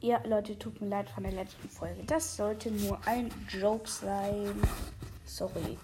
Ja, Leute, tut mir leid von der letzten Folge. Das sollte nur ein Joke sein. Sorry.